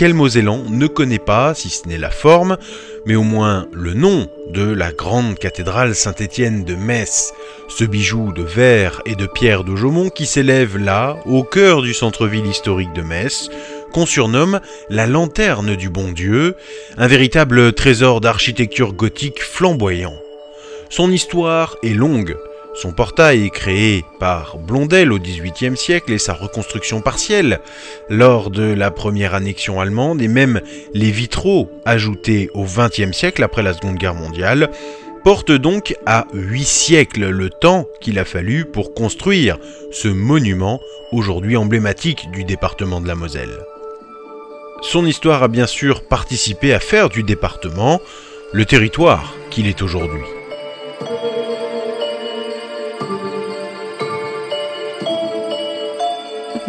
Quel Mosellan ne connaît pas, si ce n'est la forme, mais au moins le nom de la grande cathédrale Saint-Étienne de Metz, ce bijou de verre et de pierre de Jaumont qui s'élève là, au cœur du centre-ville historique de Metz, qu'on surnomme la lanterne du bon Dieu, un véritable trésor d'architecture gothique flamboyant. Son histoire est longue, son portail créé par Blondel au XVIIIe siècle et sa reconstruction partielle lors de la première annexion allemande et même les vitraux ajoutés au XXe siècle après la Seconde Guerre mondiale portent donc à huit siècles le temps qu'il a fallu pour construire ce monument aujourd'hui emblématique du département de la Moselle. Son histoire a bien sûr participé à faire du département le territoire qu'il est aujourd'hui.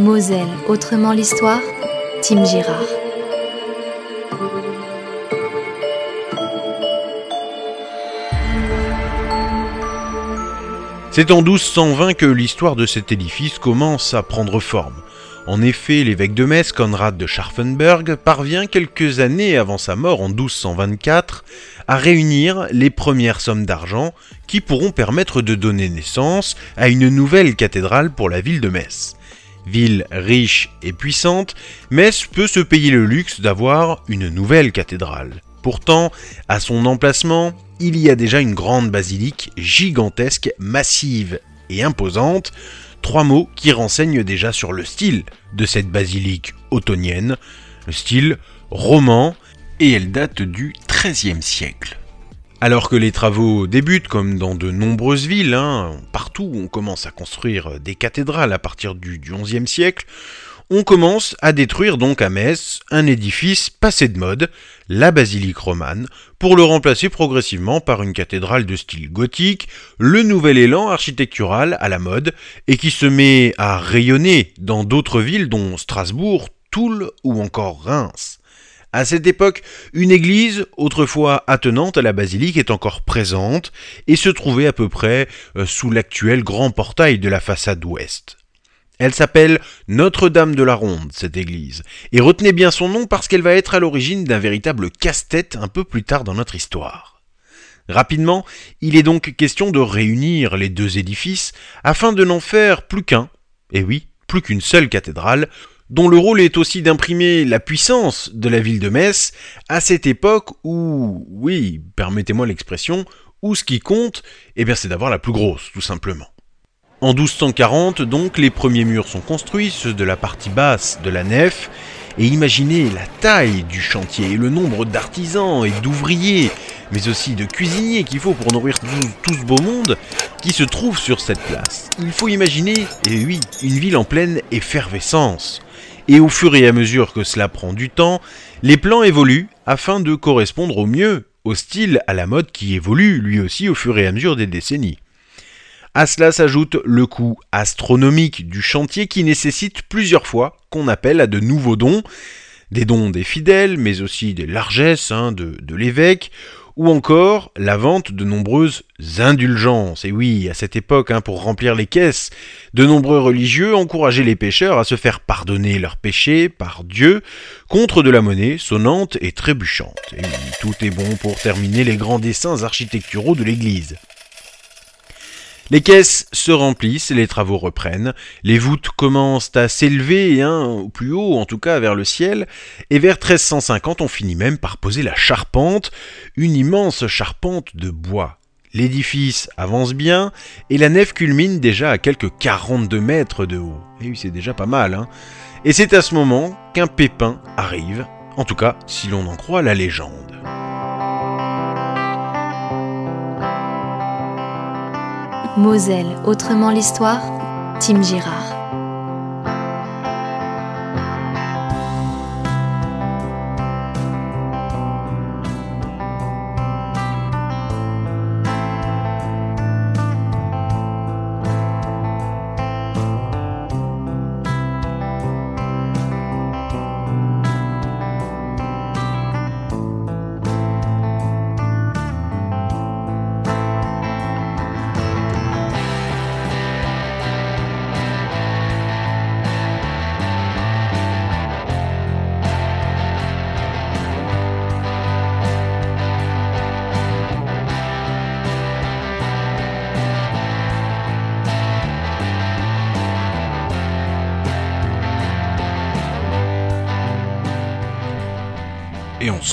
Moselle, autrement l'histoire, Tim Girard. C'est en 1220 que l'histoire de cet édifice commence à prendre forme. En effet, l'évêque de Metz, Conrad de Scharfenberg, parvient quelques années avant sa mort en 1224 à réunir les premières sommes d'argent qui pourront permettre de donner naissance à une nouvelle cathédrale pour la ville de Metz. Ville riche et puissante, Metz peut se payer le luxe d'avoir une nouvelle cathédrale. Pourtant, à son emplacement, il y a déjà une grande basilique gigantesque, massive et imposante, trois mots qui renseignent déjà sur le style de cette basilique ottonienne, le style roman, et elle date du XIIIe siècle. Alors que les travaux débutent, comme dans de nombreuses villes, hein, partout on commence à construire des cathédrales à partir du XIe siècle, on commence à détruire donc à Metz un édifice passé de mode, la basilique romane, pour le remplacer progressivement par une cathédrale de style gothique, le nouvel élan architectural à la mode, et qui se met à rayonner dans d'autres villes dont Strasbourg, Toul ou encore Reims. À cette époque, une église, autrefois attenante à la basilique, est encore présente et se trouvait à peu près euh, sous l'actuel grand portail de la façade ouest. Elle s'appelle Notre-Dame de la Ronde, cette église, et retenez bien son nom parce qu'elle va être à l'origine d'un véritable casse-tête un peu plus tard dans notre histoire. Rapidement, il est donc question de réunir les deux édifices afin de n'en faire plus qu'un, et oui, plus qu'une seule cathédrale, dont le rôle est aussi d'imprimer la puissance de la ville de Metz à cette époque où, oui, permettez-moi l'expression, où ce qui compte, eh bien c'est d'avoir la plus grosse, tout simplement. En 1240, donc, les premiers murs sont construits, ceux de la partie basse de la nef, et imaginez la taille du chantier et le nombre d'artisans et d'ouvriers, mais aussi de cuisiniers qu'il faut pour nourrir tout, tout, ce beau monde qui se trouve sur cette place. Il faut imaginer, et oui, une ville en pleine effervescence. Et au fur et à mesure que cela prend du temps, les plans évoluent afin de correspondre au mieux au style à la mode qui évolue lui aussi au fur et à mesure des décennies. À cela s'ajoute le coût astronomique du chantier qui nécessite plusieurs fois qu'on appelle à de nouveaux dons, des dons des fidèles, mais aussi des largesses hein, de, de l'évêque, ou encore la vente de nombreuses indulgences. Et oui, à cette époque, hein, pour remplir les caisses, de nombreux religieux encourageaient les pécheurs à se faire pardonner leurs péchés par Dieu contre de la monnaie sonnante et trébuchante. Et tout est bon pour terminer les grands dessins architecturaux de l'Église. Les caisses se remplissent, les travaux reprennent, les voûtes commencent à s'élever, hein, plus haut en tout cas vers le ciel, et vers 1350 on finit même par poser la charpente, une immense charpente de bois. L'édifice avance bien, et la nef culmine déjà à quelques 42 mètres de haut. Et oui, c'est déjà pas mal, hein. Et c'est à ce moment qu'un pépin arrive, en tout cas si l'on en croit la légende. Moselle, autrement l'histoire, Tim Girard.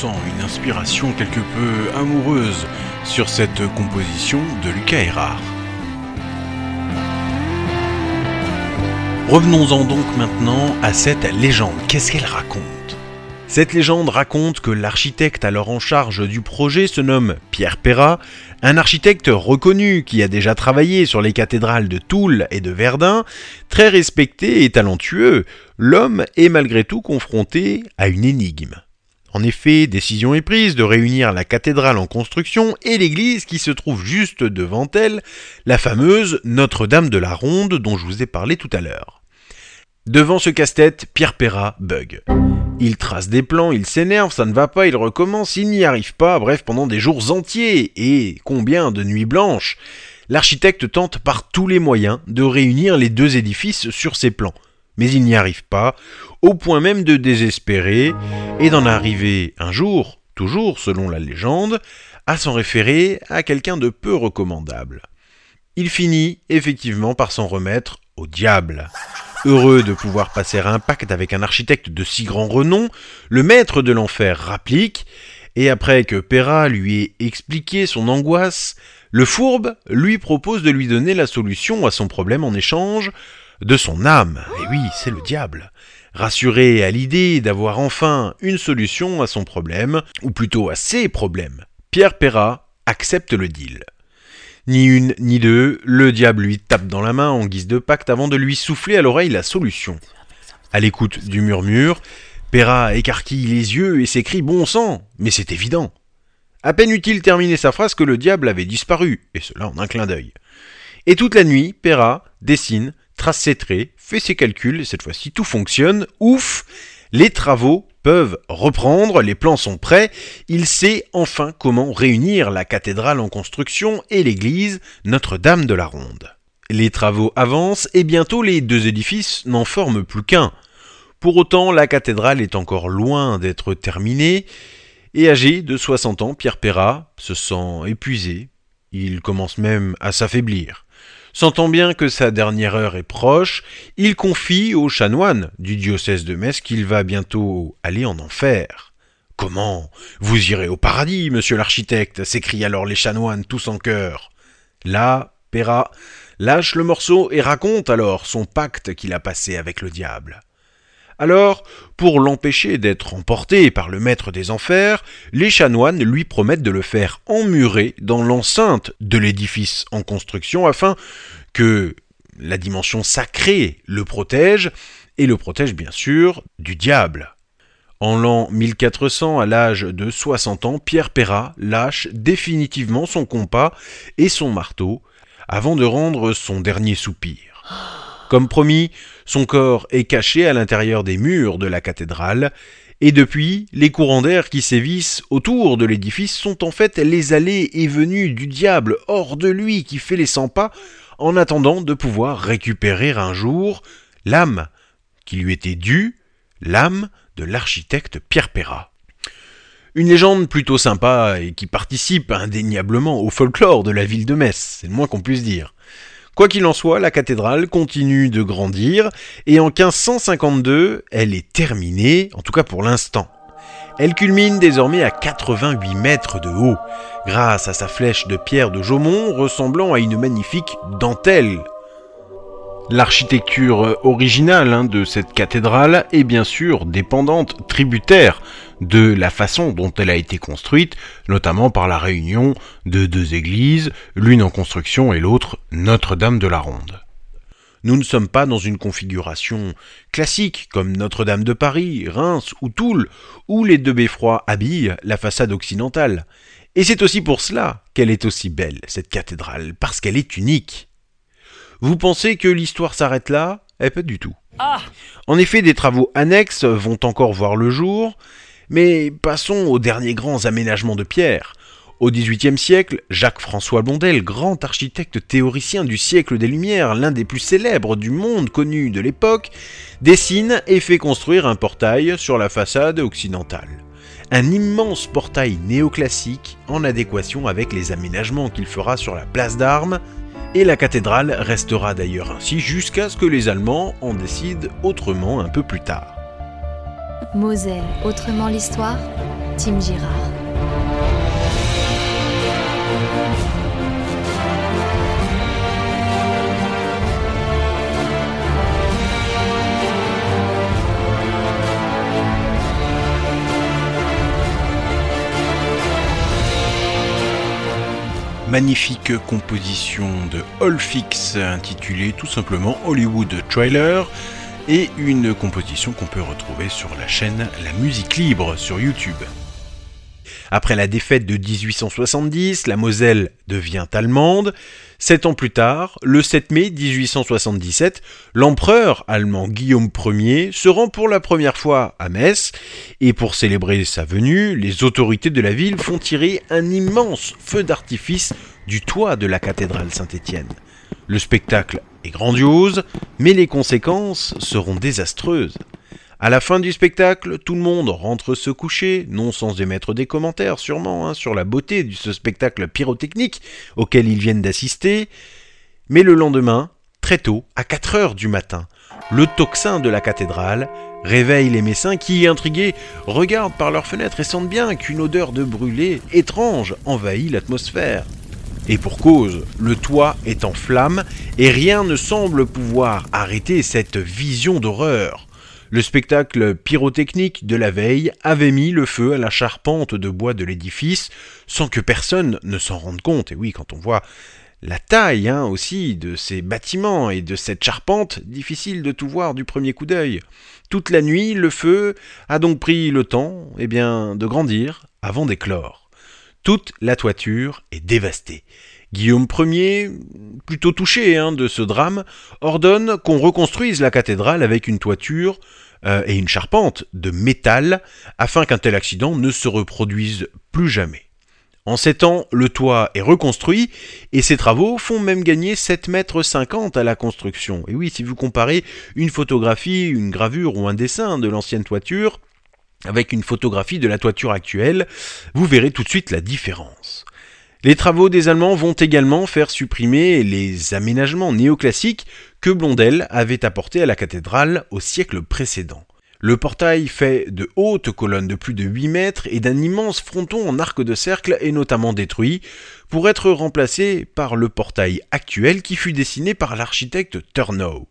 Une inspiration quelque peu amoureuse sur cette composition de Lucas Erard. Revenons-en donc maintenant à cette légende. Qu'est-ce qu'elle raconte? Cette légende raconte que l'architecte alors en charge du projet se nomme Pierre Perrat, un architecte reconnu qui a déjà travaillé sur les cathédrales de Toul et de Verdun, très respecté et talentueux, l'homme est malgré tout confronté à une énigme. En effet, décision est prise de réunir la cathédrale en construction et l'église qui se trouve juste devant elle, la fameuse Notre-Dame de la Ronde dont je vous ai parlé tout à l'heure. Devant ce casse-tête, Pierre Perrat bug. Il trace des plans, il s'énerve, ça ne va pas, il recommence, il n'y arrive pas, bref, pendant des jours entiers, et combien de nuits blanches L'architecte tente par tous les moyens de réunir les deux édifices sur ses plans, mais il n'y arrive pas, au point même de désespérer, et d'en arriver un jour, toujours selon la légende, à s'en référer à quelqu'un de peu recommandable. Il finit effectivement par s'en remettre au diable. Heureux de pouvoir passer un pacte avec un architecte de si grand renom, le maître de l'enfer rapplique, et après que Perra lui ait expliqué son angoisse, le fourbe lui propose de lui donner la solution à son problème en échange de son âme. Et oui, c'est le diable. Rassuré à l'idée d'avoir enfin une solution à son problème, ou plutôt à ses problèmes, Pierre Perra accepte le deal. Ni une ni deux, le diable lui tape dans la main en guise de pacte avant de lui souffler à l'oreille la solution. À l'écoute du murmure, Perra écarquille les yeux et s'écrie Bon sang Mais c'est évident À peine eut-il terminé sa phrase que le diable avait disparu, et cela en un clin d'œil. Et toute la nuit, Perra dessine, trace ses traits, fait ses calculs, et cette fois-ci tout fonctionne, ouf Les travaux peuvent reprendre, les plans sont prêts, il sait enfin comment réunir la cathédrale en construction et l'église Notre-Dame de la Ronde. Les travaux avancent et bientôt les deux édifices n'en forment plus qu'un. Pour autant, la cathédrale est encore loin d'être terminée, et âgé de 60 ans, Pierre Perrat se sent épuisé, il commence même à s'affaiblir. Sentant bien que sa dernière heure est proche, il confie au chanoine du diocèse de Metz qu'il va bientôt aller en enfer. Comment? Vous irez au paradis, monsieur l'architecte s'écrient alors les chanoines tous en chœur. Là, Perra lâche le morceau et raconte alors son pacte qu'il a passé avec le diable. Alors, pour l'empêcher d'être emporté par le maître des enfers, les chanoines lui promettent de le faire emmurer dans l'enceinte de l'édifice en construction afin que la dimension sacrée le protège, et le protège bien sûr du diable. En l'an 1400, à l'âge de 60 ans, Pierre Perrat lâche définitivement son compas et son marteau avant de rendre son dernier soupir. Comme promis, son corps est caché à l'intérieur des murs de la cathédrale, et depuis, les courants d'air qui sévissent autour de l'édifice sont en fait les allées et venues du diable hors de lui qui fait les cent pas en attendant de pouvoir récupérer un jour l'âme qui lui était due, l'âme de l'architecte Pierre Perrat. Une légende plutôt sympa et qui participe indéniablement au folklore de la ville de Metz, c'est le moins qu'on puisse dire. Quoi qu'il en soit, la cathédrale continue de grandir et en 1552, elle est terminée, en tout cas pour l'instant. Elle culmine désormais à 88 mètres de haut, grâce à sa flèche de pierre de Jaumont ressemblant à une magnifique dentelle. L'architecture originale hein, de cette cathédrale est bien sûr dépendante, tributaire de la façon dont elle a été construite, notamment par la réunion de deux églises, l'une en construction et l'autre Notre-Dame de la Ronde. Nous ne sommes pas dans une configuration classique comme Notre-Dame de Paris, Reims ou Toul, où les deux beffrois habillent la façade occidentale. Et c'est aussi pour cela qu'elle est aussi belle, cette cathédrale, parce qu'elle est unique. Vous pensez que l'histoire s'arrête là? Eh pas du tout. Ah en effet, des travaux annexes vont encore voir le jour, mais passons aux derniers grands aménagements de pierre. Au XVIIIe siècle, Jacques-François Blondel, grand architecte théoricien du siècle des Lumières, l'un des plus célèbres du monde connu de l'époque, dessine et fait construire un portail sur la façade occidentale. Un immense portail néoclassique en adéquation avec les aménagements qu'il fera sur la place d'armes, et la cathédrale restera d'ailleurs ainsi jusqu'à ce que les Allemands en décident autrement un peu plus tard. Moselle, autrement l'histoire Tim Girard. Magnifique composition de Holfix intitulée tout simplement Hollywood Trailer et une composition qu'on peut retrouver sur la chaîne La Musique Libre sur YouTube. Après la défaite de 1870, la Moselle devient allemande. Sept ans plus tard, le 7 mai 1877, l'empereur allemand Guillaume Ier se rend pour la première fois à Metz, et pour célébrer sa venue, les autorités de la ville font tirer un immense feu d'artifice du toit de la cathédrale Saint-Étienne. Le spectacle est grandiose, mais les conséquences seront désastreuses. À la fin du spectacle, tout le monde rentre se coucher, non sans émettre des commentaires sûrement hein, sur la beauté de ce spectacle pyrotechnique auquel ils viennent d'assister. Mais le lendemain, très tôt, à 4 heures du matin, le tocsin de la cathédrale réveille les Messins qui, intrigués, regardent par leurs fenêtres et sentent bien qu'une odeur de brûlé étrange envahit l'atmosphère. Et pour cause, le toit est en flammes et rien ne semble pouvoir arrêter cette vision d'horreur. Le spectacle pyrotechnique de la veille avait mis le feu à la charpente de bois de l'édifice sans que personne ne s'en rende compte. Et oui, quand on voit la taille hein, aussi de ces bâtiments et de cette charpente, difficile de tout voir du premier coup d'œil. Toute la nuit, le feu a donc pris le temps eh bien, de grandir avant d'éclore. Toute la toiture est dévastée. Guillaume Ier, plutôt touché hein, de ce drame, ordonne qu'on reconstruise la cathédrale avec une toiture euh, et une charpente de métal afin qu'un tel accident ne se reproduise plus jamais. En sept ans, le toit est reconstruit et ces travaux font même gagner 7 mètres 50 à la construction. Et oui, si vous comparez une photographie, une gravure ou un dessin de l'ancienne toiture avec une photographie de la toiture actuelle, vous verrez tout de suite la différence. Les travaux des Allemands vont également faire supprimer les aménagements néoclassiques que Blondel avait apportés à la cathédrale au siècle précédent. Le portail fait de hautes colonnes de plus de 8 mètres et d'un immense fronton en arc de cercle est notamment détruit pour être remplacé par le portail actuel qui fut dessiné par l'architecte Turnau.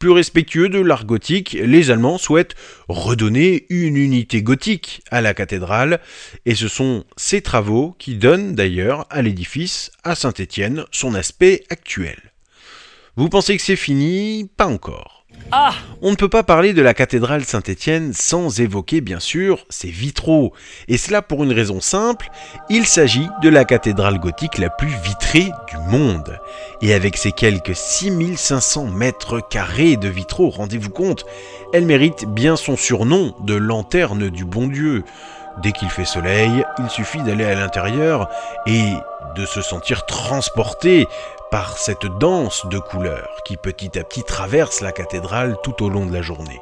Plus respectueux de l'art gothique, les Allemands souhaitent redonner une unité gothique à la cathédrale, et ce sont ces travaux qui donnent d'ailleurs à l'édifice, à Saint-Étienne, son aspect actuel. Vous pensez que c'est fini? Pas encore. Ah On ne peut pas parler de la cathédrale Saint-Étienne sans évoquer bien sûr ses vitraux, et cela pour une raison simple, il s'agit de la cathédrale gothique la plus vitrée du monde. Et avec ses quelques 6500 mètres carrés de vitraux, rendez-vous compte, elle mérite bien son surnom de lanterne du bon Dieu. Dès qu'il fait soleil, il suffit d'aller à l'intérieur et de se sentir transporté par cette danse de couleurs qui petit à petit traverse la cathédrale tout au long de la journée.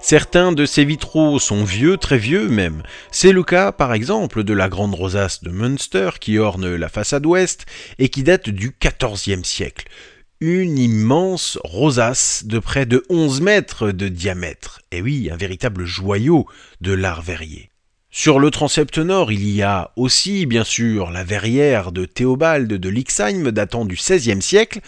Certains de ces vitraux sont vieux, très vieux même. C'est le cas par exemple de la grande rosace de Münster qui orne la façade ouest et qui date du XIVe siècle. Une immense rosace de près de 11 mètres de diamètre. Et oui, un véritable joyau de l'art verrier. Sur le transept nord, il y a aussi, bien sûr, la verrière de Théobald de Lixheim datant du XVIe siècle,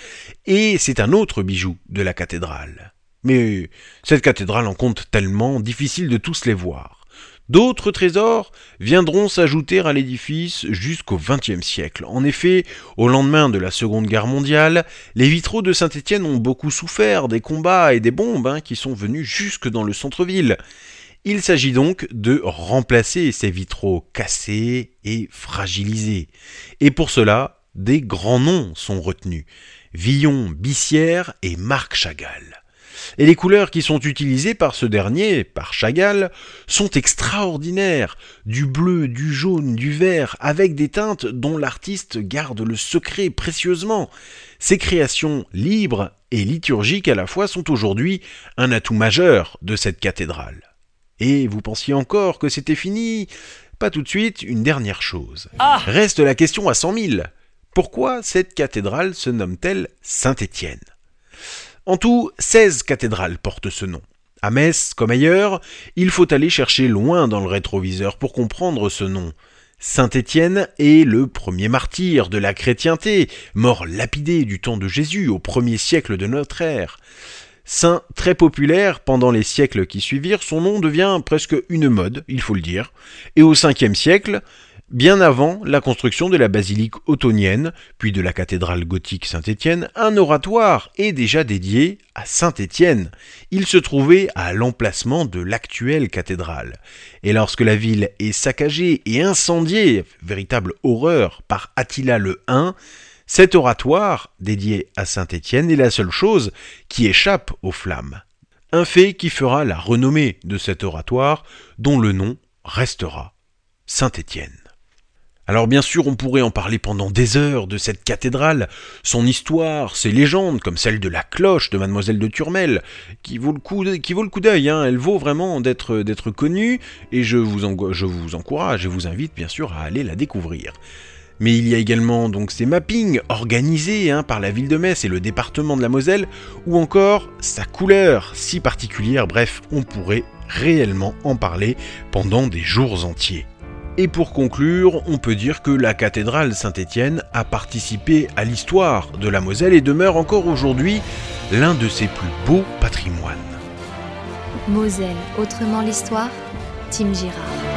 et c'est un autre bijou de la cathédrale. Mais cette cathédrale en compte tellement, difficile de tous les voir. D'autres trésors viendront s'ajouter à l'édifice jusqu'au XXe siècle. En effet, au lendemain de la Seconde Guerre mondiale, les vitraux de Saint-Étienne ont beaucoup souffert des combats et des bombes hein, qui sont venus jusque dans le centre-ville. Il s'agit donc de remplacer ces vitraux cassés et fragilisés. Et pour cela, des grands noms sont retenus. Villon, Bissière et Marc Chagall. Et les couleurs qui sont utilisées par ce dernier, par Chagall, sont extraordinaires. Du bleu, du jaune, du vert, avec des teintes dont l'artiste garde le secret précieusement. Ces créations libres et liturgiques à la fois sont aujourd'hui un atout majeur de cette cathédrale. Et vous pensiez encore que c'était fini Pas tout de suite, une dernière chose. Ah Reste la question à cent mille. Pourquoi cette cathédrale se nomme-t-elle Saint-Étienne? En tout, 16 cathédrales portent ce nom. À Metz, comme ailleurs, il faut aller chercher loin dans le rétroviseur pour comprendre ce nom. Saint Étienne est le premier martyr de la chrétienté, mort lapidé du temps de Jésus au premier siècle de notre ère. Saint très populaire pendant les siècles qui suivirent, son nom devient presque une mode, il faut le dire. Et au 5 siècle, Bien avant la construction de la basilique ottonienne, puis de la cathédrale gothique Saint-Étienne, un oratoire est déjà dédié à Saint-Étienne. Il se trouvait à l'emplacement de l'actuelle cathédrale. Et lorsque la ville est saccagée et incendiée, véritable horreur, par Attila le Hun, cet oratoire, dédié à Saint-Étienne, est la seule chose qui échappe aux flammes. Un fait qui fera la renommée de cet oratoire, dont le nom restera Saint-Étienne. Alors bien sûr, on pourrait en parler pendant des heures de cette cathédrale, son histoire, ses légendes, comme celle de la cloche de Mademoiselle de Turmel, qui vaut le coup, d'œil, hein. elle vaut vraiment d'être, connue, et je vous encourage et vous invite bien sûr à aller la découvrir. Mais il y a également donc ces mappings organisés hein, par la ville de Metz et le département de la Moselle, ou encore sa couleur si particulière, bref, on pourrait réellement en parler pendant des jours entiers. Et pour conclure, on peut dire que la cathédrale Saint-Étienne a participé à l'histoire de la Moselle et demeure encore aujourd'hui l'un de ses plus beaux patrimoines. Moselle, autrement l'histoire, Tim Girard.